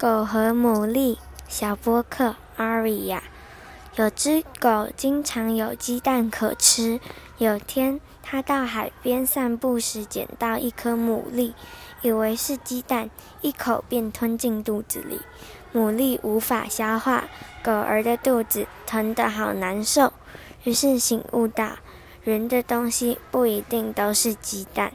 狗和牡蛎，小波克，阿瑞亚，有只狗经常有鸡蛋可吃，有天它到海边散步时捡到一颗牡蛎，以为是鸡蛋，一口便吞进肚子里，牡蛎无法消化，狗儿的肚子疼得好难受，于是醒悟到，人的东西不一定都是鸡蛋。